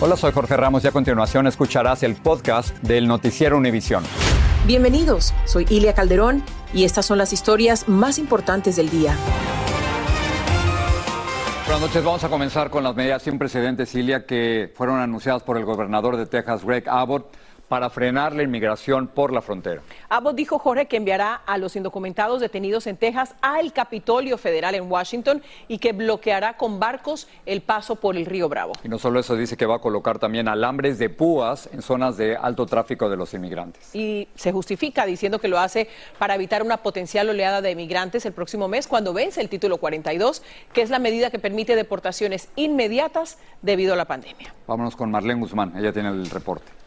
Hola, soy Jorge Ramos y a continuación escucharás el podcast del Noticiero Univisión. Bienvenidos, soy Ilia Calderón y estas son las historias más importantes del día. Buenas noches, vamos a comenzar con las medidas sin precedentes, Ilia, que fueron anunciadas por el gobernador de Texas, Greg Abbott para frenar la inmigración por la frontera. Abbott dijo, Jorge, que enviará a los indocumentados detenidos en Texas al Capitolio Federal en Washington y que bloqueará con barcos el paso por el río Bravo. Y no solo eso, dice que va a colocar también alambres de púas en zonas de alto tráfico de los inmigrantes. Y se justifica diciendo que lo hace para evitar una potencial oleada de inmigrantes el próximo mes cuando vence el título 42, que es la medida que permite deportaciones inmediatas debido a la pandemia. Vámonos con Marlene Guzmán, ella tiene el reporte.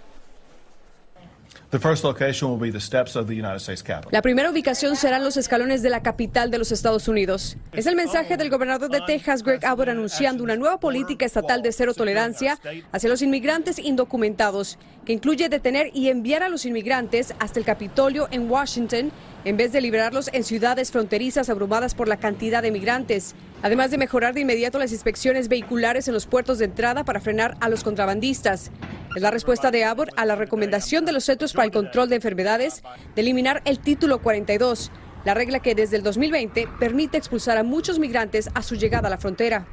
La primera ubicación serán los escalones de la capital de los Estados Unidos. Es el mensaje del gobernador de Texas, Greg Abbott, anunciando una nueva política estatal de cero tolerancia hacia los inmigrantes indocumentados, que incluye detener y enviar a los inmigrantes hasta el Capitolio en Washington en vez de liberarlos en ciudades fronterizas abrumadas por la cantidad de migrantes, además de mejorar de inmediato las inspecciones vehiculares en los puertos de entrada para frenar a los contrabandistas. Es la respuesta de Abbott a la recomendación de los Centros para el Control de Enfermedades de eliminar el título 42 la regla que desde el 2020 permite expulsar a muchos migrantes a su llegada a la frontera.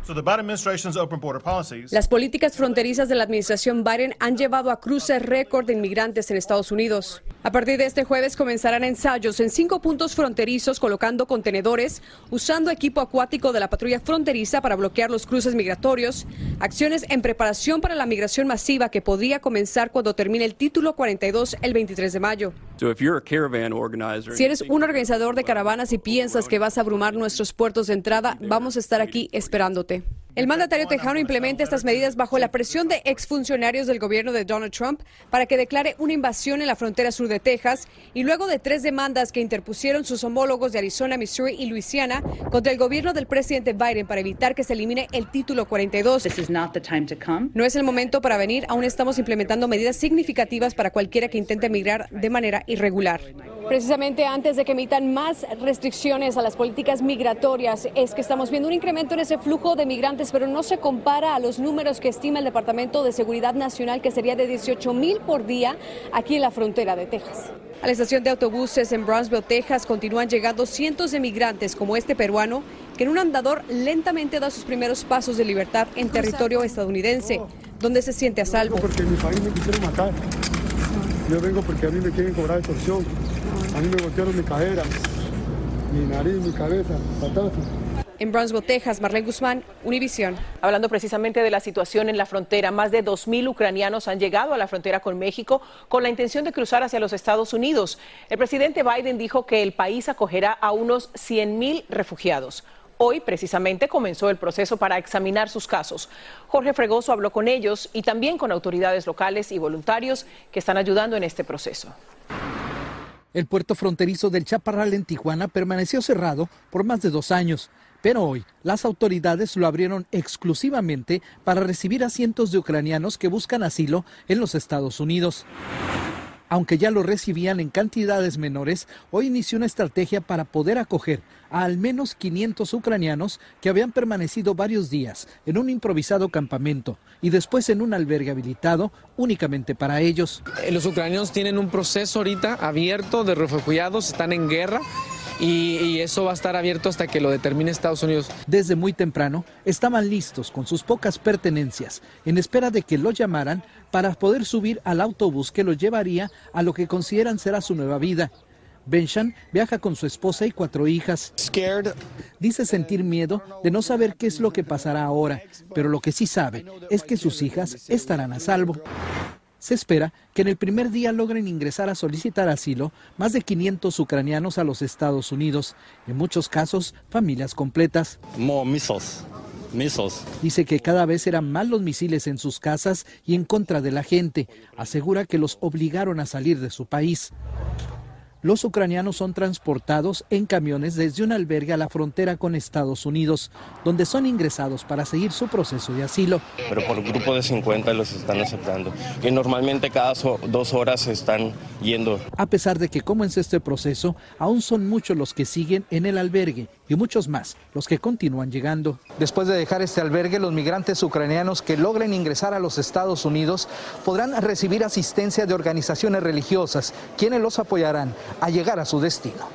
Las políticas fronterizas de la administración Biden han llevado a cruces récord de inmigrantes en Estados Unidos. A partir de este jueves comenzarán ensayos en cinco puntos fronterizos colocando contenedores, usando equipo acuático de la patrulla fronteriza para bloquear los cruces migratorios, acciones en preparación para la migración masiva que podría comenzar cuando termine el título 42 el 23 de mayo. Si eres un organizador de caravanas y piensas que vas a abrumar nuestros puertos de entrada, vamos a estar aquí esperándote. El mandatario tejano implementa estas medidas bajo la presión de exfuncionarios del gobierno de Donald Trump para que declare una invasión en la frontera sur de Texas y luego de tres demandas que interpusieron sus homólogos de Arizona, Missouri y Luisiana contra el gobierno del presidente Biden para evitar que se elimine el título 42. No es el momento para venir, aún estamos implementando medidas significativas para cualquiera que intente emigrar de manera irregular. Precisamente antes de que emitan más restricciones a las políticas migratorias, es que estamos viendo un incremento en ese flujo de migrantes pero no se compara a los números que estima el Departamento de Seguridad Nacional, que sería de 18 mil por día aquí en la frontera de Texas. A la estación de autobuses en Brownsville, Texas, continúan llegando cientos de migrantes como este peruano, que en un andador lentamente da sus primeros pasos de libertad en territorio estadounidense, donde se siente a salvo. Porque mi país me quisieron matar. Yo vengo porque a mí me quieren cobrar extorsión. A mí me golpearon mi cadera, mi nariz, mi cabeza, patatas. En Brownsville, Texas, Marlene Guzmán, Univisión. Hablando precisamente de la situación en la frontera, más de 2.000 ucranianos han llegado a la frontera con México con la intención de cruzar hacia los Estados Unidos. El presidente Biden dijo que el país acogerá a unos 100.000 refugiados. Hoy, precisamente, comenzó el proceso para examinar sus casos. Jorge Fregoso habló con ellos y también con autoridades locales y voluntarios que están ayudando en este proceso. El puerto fronterizo del Chaparral en Tijuana permaneció cerrado por más de dos años. Pero hoy las autoridades lo abrieron exclusivamente para recibir a cientos de ucranianos que buscan asilo en los Estados Unidos. Aunque ya lo recibían en cantidades menores, hoy inició una estrategia para poder acoger a al menos 500 ucranianos que habían permanecido varios días en un improvisado campamento y después en un albergue habilitado únicamente para ellos. Eh, los ucranianos tienen un proceso ahorita abierto de refugiados, están en guerra y, eso va a estar abierto hasta que lo determine Estados Unidos. Desde muy temprano estaban listos con sus pocas pertenencias, en espera de que lo llamaran para poder subir al autobús que los llevaría a lo que consideran será su nueva vida. Benshan viaja con su esposa y cuatro hijas. Dice sentir miedo de no saber qué es lo que pasará ahora, pero lo que sí sabe es que sus hijas estarán a salvo. Se espera que en el primer día logren ingresar a solicitar asilo más de 500 ucranianos a los Estados Unidos, en muchos casos familias completas. Dice que cada vez eran más los misiles en sus casas y en contra de la gente. Asegura que los obligaron a salir de su país. Los ucranianos son transportados en camiones desde un albergue a la frontera con Estados Unidos, donde son ingresados para seguir su proceso de asilo. Pero por grupo de 50 los están aceptando. Y normalmente cada dos horas están yendo. A pesar de que comenzó este proceso, aún son muchos los que siguen en el albergue y muchos más los que continúan llegando. Después de dejar este albergue, los migrantes ucranianos que logren ingresar a los Estados Unidos podrán recibir asistencia de organizaciones religiosas, quienes los apoyarán a llegar a su destino.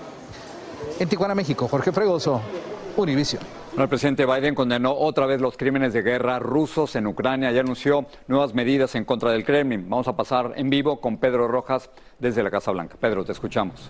En Tijuana, México, Jorge Fregoso, Univision. El presidente Biden condenó otra vez los crímenes de guerra rusos en Ucrania y anunció nuevas medidas en contra del Kremlin. Vamos a pasar en vivo con Pedro Rojas desde la Casa Blanca. Pedro, te escuchamos.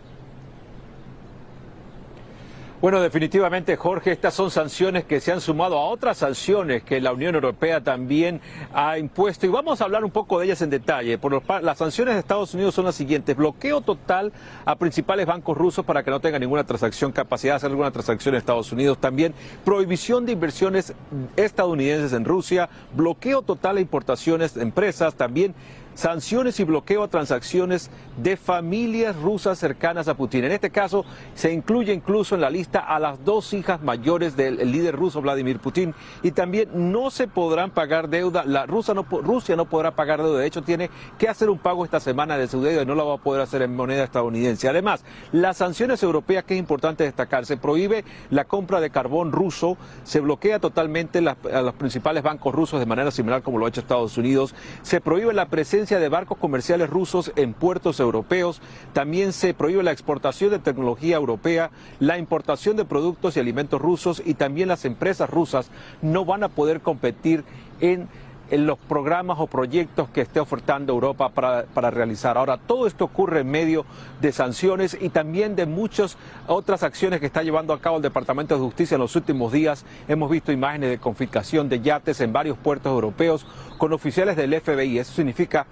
Bueno, definitivamente, Jorge, estas son sanciones que se han sumado a otras sanciones que la Unión Europea también ha impuesto y vamos a hablar un poco de ellas en detalle. Por las sanciones de Estados Unidos son las siguientes. Bloqueo total a principales bancos rusos para que no tengan ninguna transacción, capacidad de hacer alguna transacción en Estados Unidos. También prohibición de inversiones estadounidenses en Rusia, bloqueo total a importaciones de empresas, también sanciones y bloqueo a transacciones de familias rusas cercanas a Putin. En este caso, se incluye incluso en la lista a las dos hijas mayores del líder ruso Vladimir Putin y también no se podrán pagar deuda. La Rusia no, Rusia no podrá pagar deuda. De hecho, tiene que hacer un pago esta semana de su deuda y no la va a poder hacer en moneda estadounidense. Además, las sanciones europeas, que es importante destacar, se prohíbe la compra de carbón ruso, se bloquea totalmente a los principales bancos rusos de manera similar como lo ha hecho Estados Unidos, se prohíbe la presencia de barcos comerciales rusos en puertos europeos. También se prohíbe la exportación de tecnología europea, la importación de productos y alimentos rusos y también las empresas rusas no van a poder competir en en los programas o proyectos que esté ofertando Europa para, para, realizar. Ahora, todo esto ocurre en medio de sanciones y también de muchas otras acciones que está llevando a cabo el Departamento de Justicia en los últimos días. Hemos visto imágenes de confiscación de yates en varios puertos europeos con oficiales del FBI. Eso significa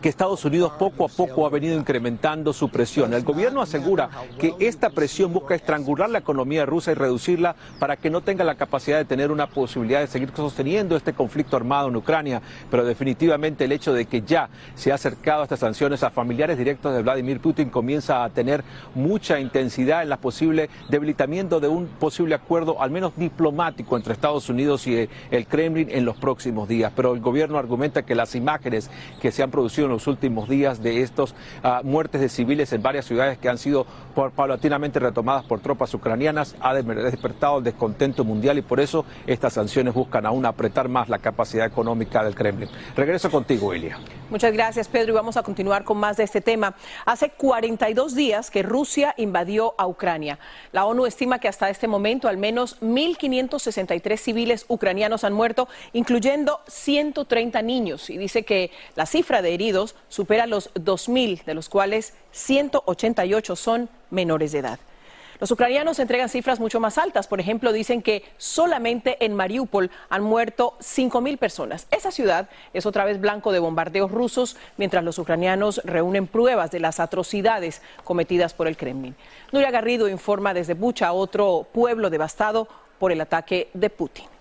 que Estados Unidos poco a poco ha venido incrementando su presión. El gobierno asegura que esta presión busca estrangular la economía rusa y reducirla para que no tenga la capacidad de tener una posibilidad de seguir sosteniendo este conflicto armado en Ucrania. Pero definitivamente el hecho de que ya se ha acercado a estas sanciones a familiares directos de Vladimir Putin comienza a tener mucha intensidad en la posible debilitamiento de un posible acuerdo, al menos diplomático, entre Estados Unidos y el Kremlin en los próximos días. Pero el gobierno argumenta que las imágenes que se han producido en los últimos días de estas ah, muertes de civiles en varias ciudades que han sido paulatinamente retomadas por tropas ucranianas ha despertado el descontento mundial y por eso estas sanciones buscan aún apretar más la capacidad económica del Kremlin. Regreso contigo, Elia. Muchas gracias, Pedro, y vamos a continuar con más de este tema. Hace 42 días que Rusia invadió a Ucrania. La ONU estima que hasta este momento al menos 1.563 civiles ucranianos han muerto, incluyendo 130 niños, y dice que la cifra de heridos supera los 2.000, de los cuales 188 son menores de edad. Los ucranianos entregan cifras mucho más altas. Por ejemplo, dicen que solamente en Mariupol han muerto 5.000 personas. Esa ciudad es otra vez blanco de bombardeos rusos, mientras los ucranianos reúnen pruebas de las atrocidades cometidas por el Kremlin. Nuria Garrido informa desde Bucha, otro pueblo devastado por el ataque de Putin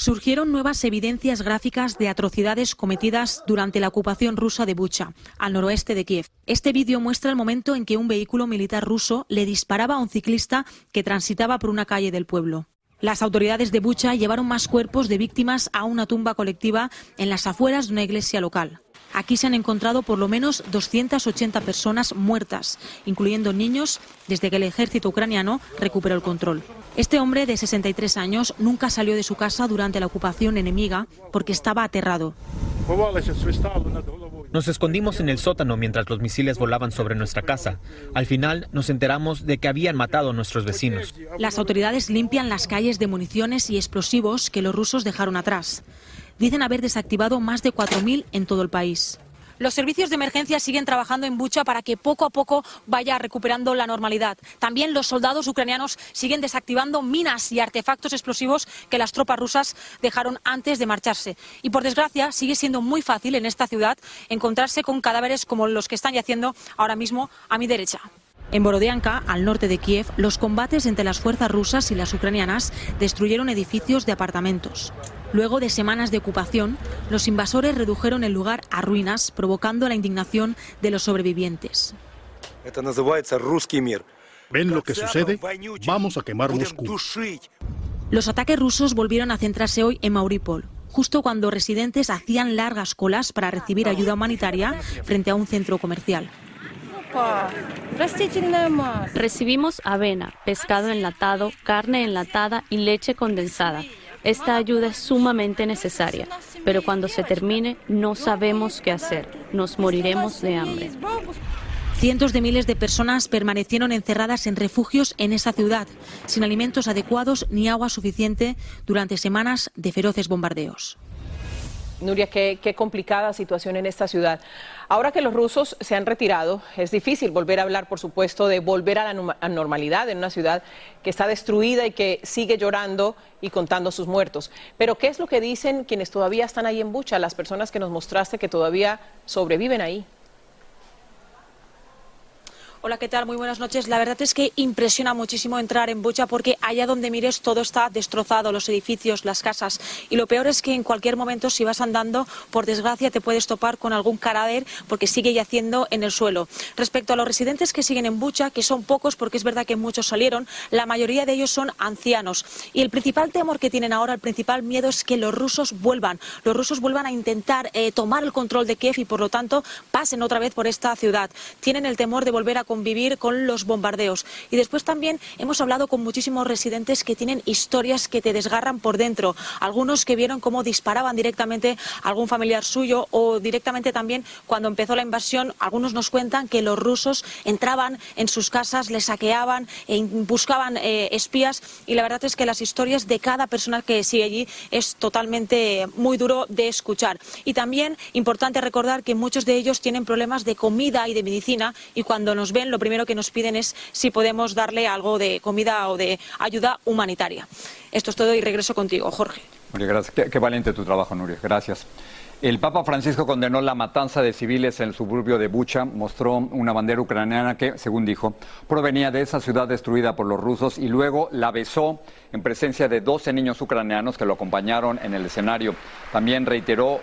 surgieron nuevas evidencias gráficas de atrocidades cometidas durante la ocupación rusa de Bucha, al noroeste de Kiev. Este vídeo muestra el momento en que un vehículo militar ruso le disparaba a un ciclista que transitaba por una calle del pueblo. Las autoridades de Bucha llevaron más cuerpos de víctimas a una tumba colectiva en las afueras de una iglesia local. Aquí se han encontrado por lo menos 280 personas muertas, incluyendo niños, desde que el ejército ucraniano recuperó el control. Este hombre de 63 años nunca salió de su casa durante la ocupación enemiga porque estaba aterrado. Nos escondimos en el sótano mientras los misiles volaban sobre nuestra casa. Al final nos enteramos de que habían matado a nuestros vecinos. Las autoridades limpian las calles de municiones y explosivos que los rusos dejaron atrás. Dicen haber desactivado más de 4.000 en todo el país. Los servicios de emergencia siguen trabajando en Bucha para que poco a poco vaya recuperando la normalidad. También los soldados ucranianos siguen desactivando minas y artefactos explosivos que las tropas rusas dejaron antes de marcharse. Y por desgracia sigue siendo muy fácil en esta ciudad encontrarse con cadáveres como los que están yaciendo ahora mismo a mi derecha. En Borodianka, al norte de Kiev, los combates entre las fuerzas rusas y las ucranianas destruyeron edificios de apartamentos. Luego de semanas de ocupación, los invasores redujeron el lugar a ruinas, provocando la indignación de los sobrevivientes. ¿Ven lo que sucede? Vamos a quemar Moscú. Los ataques rusos volvieron a centrarse hoy en Mauripol, justo cuando residentes hacían largas colas para recibir ayuda humanitaria frente a un centro comercial. Recibimos avena, pescado enlatado, carne enlatada y leche condensada. Esta ayuda es sumamente necesaria, pero cuando se termine no sabemos qué hacer. Nos moriremos de hambre. Cientos de miles de personas permanecieron encerradas en refugios en esa ciudad, sin alimentos adecuados ni agua suficiente durante semanas de feroces bombardeos. Nuria, qué, complicada situación en esta ciudad. Ahora que los rusos se han retirado, es difícil volver a hablar, por supuesto, de volver a la normalidad en una ciudad que está destruida y que sigue llorando y contando sus muertos. Pero, ¿qué es lo que dicen quienes todavía están ahí en Bucha, las personas que nos mostraste que todavía sobreviven ahí? Hola, ¿qué tal? Muy buenas noches. La verdad es que impresiona muchísimo entrar en Bucha porque allá donde mires todo está destrozado, los edificios, las casas. Y lo peor es que en cualquier momento, si vas andando, por desgracia te puedes topar con algún cadáver porque sigue yaciendo en el suelo. Respecto a los residentes que siguen en Bucha, que son pocos porque es verdad que muchos salieron, la mayoría de ellos son ancianos. Y el principal temor que tienen ahora, el principal miedo es que los rusos vuelvan. Los rusos vuelvan a intentar eh, tomar el control de Kiev y por lo tanto pasen otra vez por esta ciudad. Tienen el temor de volver a convivir con los bombardeos. Y después también hemos hablado con muchísimos residentes que tienen historias que te desgarran por dentro. Algunos que vieron cómo disparaban directamente a algún familiar suyo o directamente también cuando empezó la invasión, algunos nos cuentan que los rusos entraban en sus casas, les saqueaban, e buscaban eh, espías y la verdad es que las historias de cada persona que sigue allí es totalmente muy duro de escuchar. Y también importante recordar que muchos de ellos tienen problemas de comida y de medicina y cuando nos ven lo primero que nos piden es si podemos darle algo de comida o de ayuda humanitaria. Esto es todo y regreso contigo, Jorge. gracias. Qué, valiente tu trabajo, Nuria. Gracias. El Papa Francisco condenó la matanza de civiles en el suburbio de Bucha, mostró una bandera ucraniana que, según dijo, provenía de esa ciudad destruida por los rusos y luego la besó en presencia de 12 niños ucranianos que lo acompañaron en el escenario. También reiteró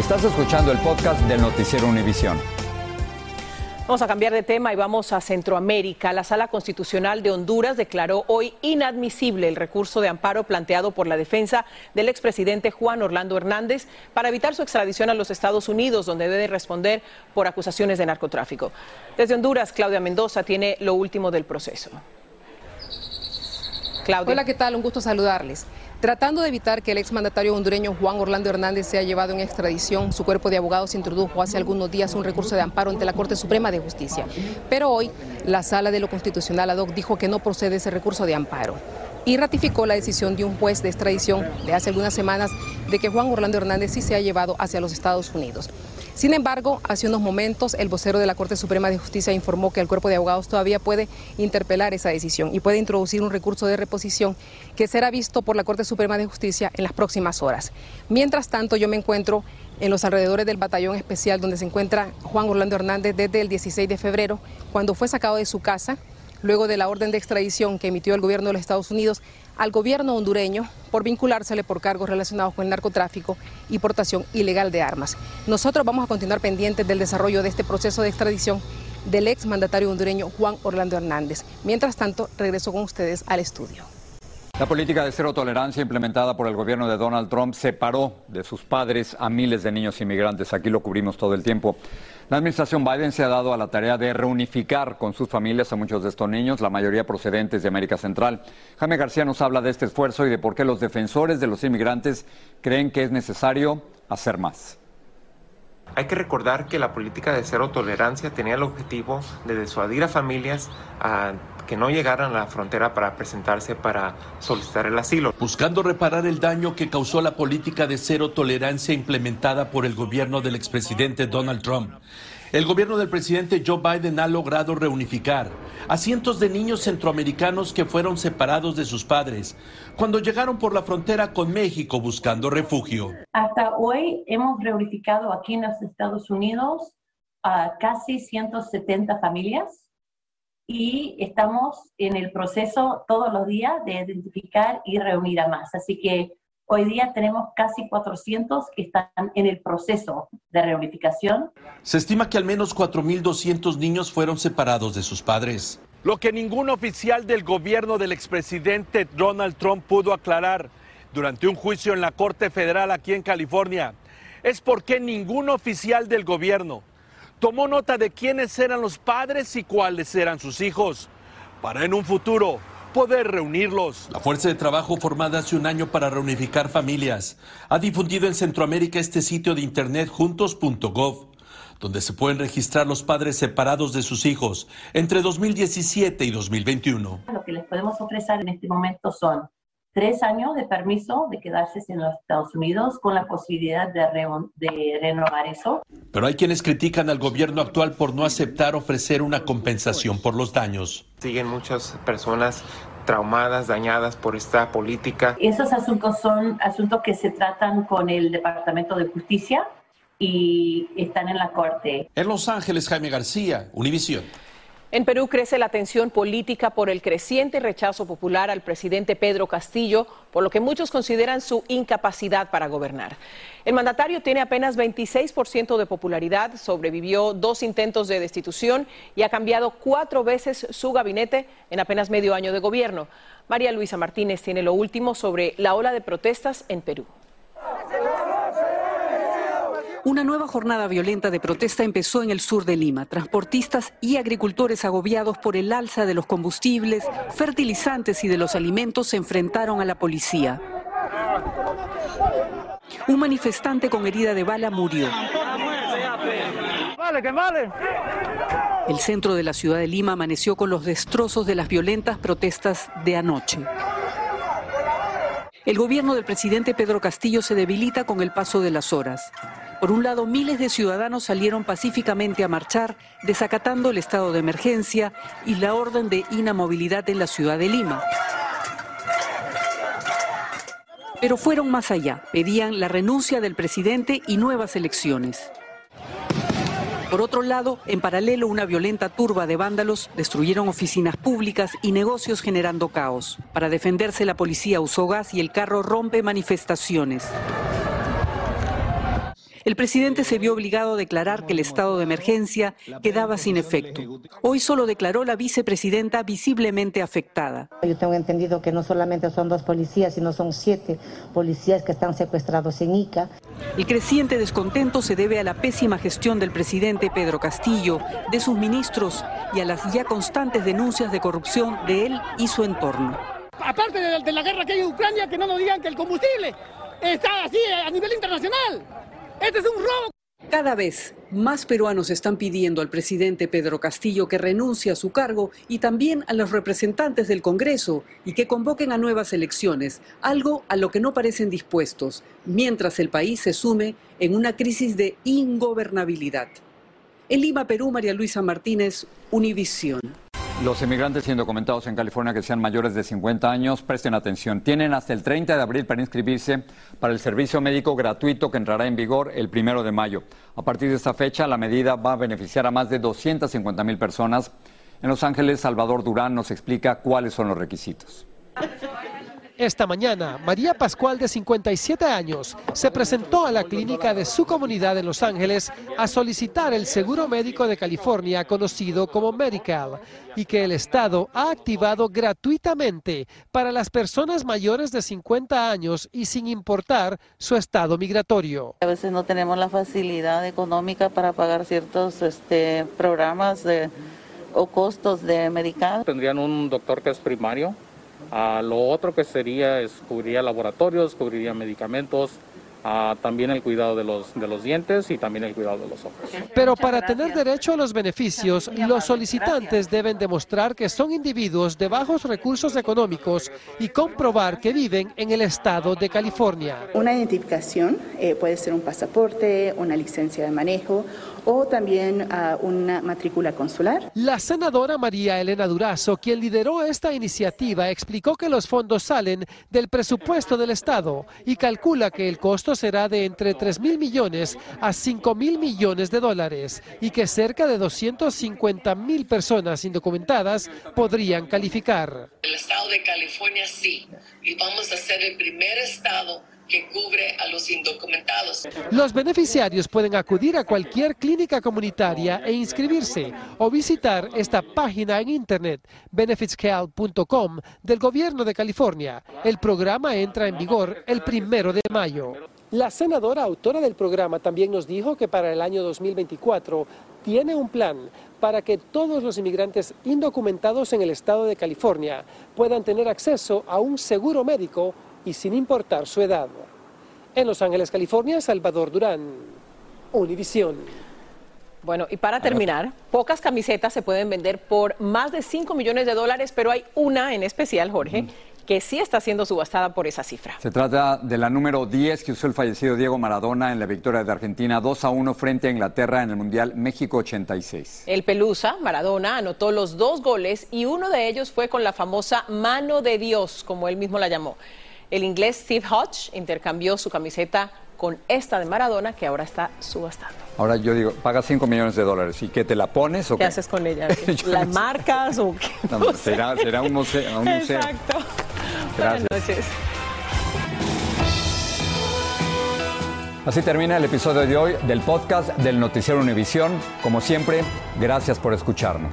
Estás escuchando el podcast del noticiero Univisión. Vamos a cambiar de tema y vamos a Centroamérica. La Sala Constitucional de Honduras declaró hoy inadmisible el recurso de amparo planteado por la defensa del expresidente Juan Orlando Hernández para evitar su extradición a los Estados Unidos, donde debe responder por acusaciones de narcotráfico. Desde Honduras, Claudia Mendoza tiene lo último del proceso. Claudia. Hola, ¿qué tal? Un gusto saludarles. Tratando de evitar que el exmandatario hondureño Juan Orlando Hernández sea llevado en extradición, su cuerpo de abogados introdujo hace algunos días un recurso de amparo ante la Corte Suprema de Justicia. Pero hoy, la Sala de lo Constitucional ad hoc dijo que no procede ese recurso de amparo y ratificó la decisión de un juez de extradición de hace algunas semanas de que Juan Orlando Hernández sí se ha llevado hacia los Estados Unidos. Sin embargo, hace unos momentos el vocero de la Corte Suprema de Justicia informó que el cuerpo de abogados todavía puede interpelar esa decisión y puede introducir un recurso de reposición que será visto por la Corte Suprema de Justicia en las próximas horas. Mientras tanto, yo me encuentro en los alrededores del batallón especial donde se encuentra Juan Orlando Hernández desde el 16 de febrero, cuando fue sacado de su casa luego de la orden de extradición que emitió el gobierno de los Estados Unidos al gobierno hondureño por vinculársele por cargos relacionados con el narcotráfico y portación ilegal de armas. Nosotros vamos a continuar pendientes del desarrollo de este proceso de extradición del ex mandatario hondureño Juan Orlando Hernández. Mientras tanto, regreso con ustedes al estudio. La política de cero tolerancia implementada por el gobierno de Donald Trump separó de sus padres a miles de niños inmigrantes. Aquí lo cubrimos todo el tiempo. La administración Biden se ha dado a la tarea de reunificar con sus familias a muchos de estos niños, la mayoría procedentes de América Central. Jaime García nos habla de este esfuerzo y de por qué los defensores de los inmigrantes creen que es necesario hacer más. Hay que recordar que la política de cero tolerancia tenía el objetivo de disuadir a familias a que no llegaran a la frontera para presentarse para solicitar el asilo. Buscando reparar el daño que causó la política de cero tolerancia implementada por el gobierno del expresidente Donald Trump. El gobierno del presidente Joe Biden ha logrado reunificar a cientos de niños centroamericanos que fueron separados de sus padres cuando llegaron por la frontera con México buscando refugio. Hasta hoy hemos reunificado aquí en los Estados Unidos a casi 170 familias y estamos en el proceso todos los días de identificar y reunir a más. Así que hoy día tenemos casi 400 que están en el proceso de reunificación. Se estima que al menos 4.200 niños fueron separados de sus padres. Lo que ningún oficial del gobierno del expresidente Donald Trump pudo aclarar durante un juicio en la Corte Federal aquí en California es por qué ningún oficial del gobierno tomó nota de quiénes eran los padres y cuáles eran sus hijos, para en un futuro poder reunirlos. La fuerza de trabajo formada hace un año para reunificar familias ha difundido en Centroamérica este sitio de internet juntos.gov donde se pueden registrar los padres separados de sus hijos entre 2017 y 2021. Lo que les podemos ofrecer en este momento son tres años de permiso de quedarse en los Estados Unidos con la posibilidad de, de, renovar eso. Pero hay quienes critican al gobierno actual por no aceptar ofrecer una compensación por los daños. Siguen muchas personas traumadas, dañadas por esta política. Esos asuntos son asuntos que se tratan con el Departamento de Justicia y están en la Corte. En Los Ángeles, Jaime García, Univisión. En Perú crece la tensión política por el creciente rechazo popular al presidente Pedro Castillo, por lo que muchos consideran su incapacidad para gobernar. El mandatario tiene apenas 26% de popularidad, sobrevivió dos intentos de destitución y ha cambiado cuatro veces su gabinete en apenas medio año de gobierno. María Luisa Martínez tiene lo último sobre la ola de protestas en Perú. Una nueva jornada violenta de protesta empezó en el sur de Lima. Transportistas y agricultores agobiados por el alza de los combustibles, fertilizantes y de los alimentos se enfrentaron a la policía. Un manifestante con herida de bala murió. El centro de la ciudad de Lima amaneció con los destrozos de las violentas protestas de anoche. El gobierno del presidente Pedro Castillo se debilita con el paso de las horas. Por un lado, miles de ciudadanos salieron pacíficamente a marchar, desacatando el estado de emergencia y la orden de inamovilidad en la ciudad de Lima. Pero fueron más allá, pedían la renuncia del presidente y nuevas elecciones. Por otro lado, en paralelo, una violenta turba de vándalos destruyeron oficinas públicas y negocios generando caos. Para defenderse, la policía usó gas y el carro rompe manifestaciones. El presidente se vio obligado a declarar que el estado de emergencia quedaba sin efecto. Hoy solo declaró la vicepresidenta visiblemente afectada. Yo tengo entendido que no solamente son dos policías, sino son siete policías que están secuestrados en Ica. El creciente descontento se debe a la pésima gestión del presidente Pedro Castillo, de sus ministros y a las ya constantes denuncias de corrupción de él y su entorno. Aparte de, la guerra que hay en Ucrania, que no nos digan que el combustible está así a nivel internacional. ¡Este es un robo! Cada vez más peruanos están pidiendo al presidente Pedro Castillo que renuncie a su cargo y también a los representantes del Congreso y que convoquen a nuevas elecciones, algo a lo que no parecen dispuestos, mientras el país se sume en una crisis de ingobernabilidad. En Lima, Perú, María Luisa Martínez, Univisión. Los inmigrantes siendo comentados en California que sean mayores de 50 años, presten atención. Tienen hasta el 30 de abril para inscribirse para el servicio médico gratuito que entrará en vigor el primero de mayo. A partir de esta fecha, la medida va a beneficiar a más de 250 mil personas. En Los Ángeles, Salvador Durán nos explica cuáles son los requisitos. Esta mañana, María Pascual, de 57 años, se presentó a la clínica de su comunidad en Los Ángeles a solicitar el seguro médico de California conocido como Medical y que el Estado ha activado gratuitamente para las personas mayores de 50 años y sin importar su estado migratorio. A veces no tenemos la facilidad económica para pagar ciertos este, programas o costos de Medical. Tendrían un doctor que es primario a lo otro que sería es cubriría laboratorios, cubriría medicamentos, también el cuidado de los, de los dientes y también el cuidado de los ojos. Pero para tener derecho a los beneficios, los solicitantes deben demostrar que son individuos de bajos recursos económicos y comprobar que viven en el estado de California. Una identificación eh, puede ser un pasaporte, una licencia de manejo o también a una matrícula consular. La senadora María Elena Durazo, quien lideró esta iniciativa, explicó que los fondos salen del presupuesto del Estado y calcula que el costo será de entre 3 mil millones a 5 mil millones de dólares y que cerca de 250 mil personas indocumentadas podrían calificar. El Estado de California sí, y vamos a ser el primer Estado que cubre a los indocumentados. Los beneficiarios pueden acudir a cualquier clínica comunitaria e inscribirse o visitar esta página en internet benefitscal.com del gobierno de California. El programa entra en vigor el primero de mayo. La senadora autora del programa también nos dijo que para el año 2024 tiene un plan para que todos los inmigrantes indocumentados en el estado de California puedan tener acceso a un seguro médico y sin importar su edad. En Los Ángeles, California, Salvador Durán, Univisión. Bueno, y para terminar, pocas camisetas se pueden vender por más de 5 millones de dólares, pero hay una en especial, Jorge, que sí está siendo subastada por esa cifra. Se trata de la número 10 que usó el fallecido Diego Maradona en la victoria de Argentina 2 a 1 frente a Inglaterra en el Mundial México 86. El Pelusa, Maradona, anotó los dos goles y uno de ellos fue con la famosa mano de Dios, como él mismo la llamó. El inglés Steve Hodge intercambió su camiseta con esta de Maradona que ahora está subastando. Ahora yo digo, paga 5 millones de dólares y que te la pones o qué, haces con ella? ¿La marcas o qué? será, un museo. Exacto. Buenas noches. Así termina el episodio de hoy del podcast del Noticiero Univisión. Como siempre, gracias por escucharnos.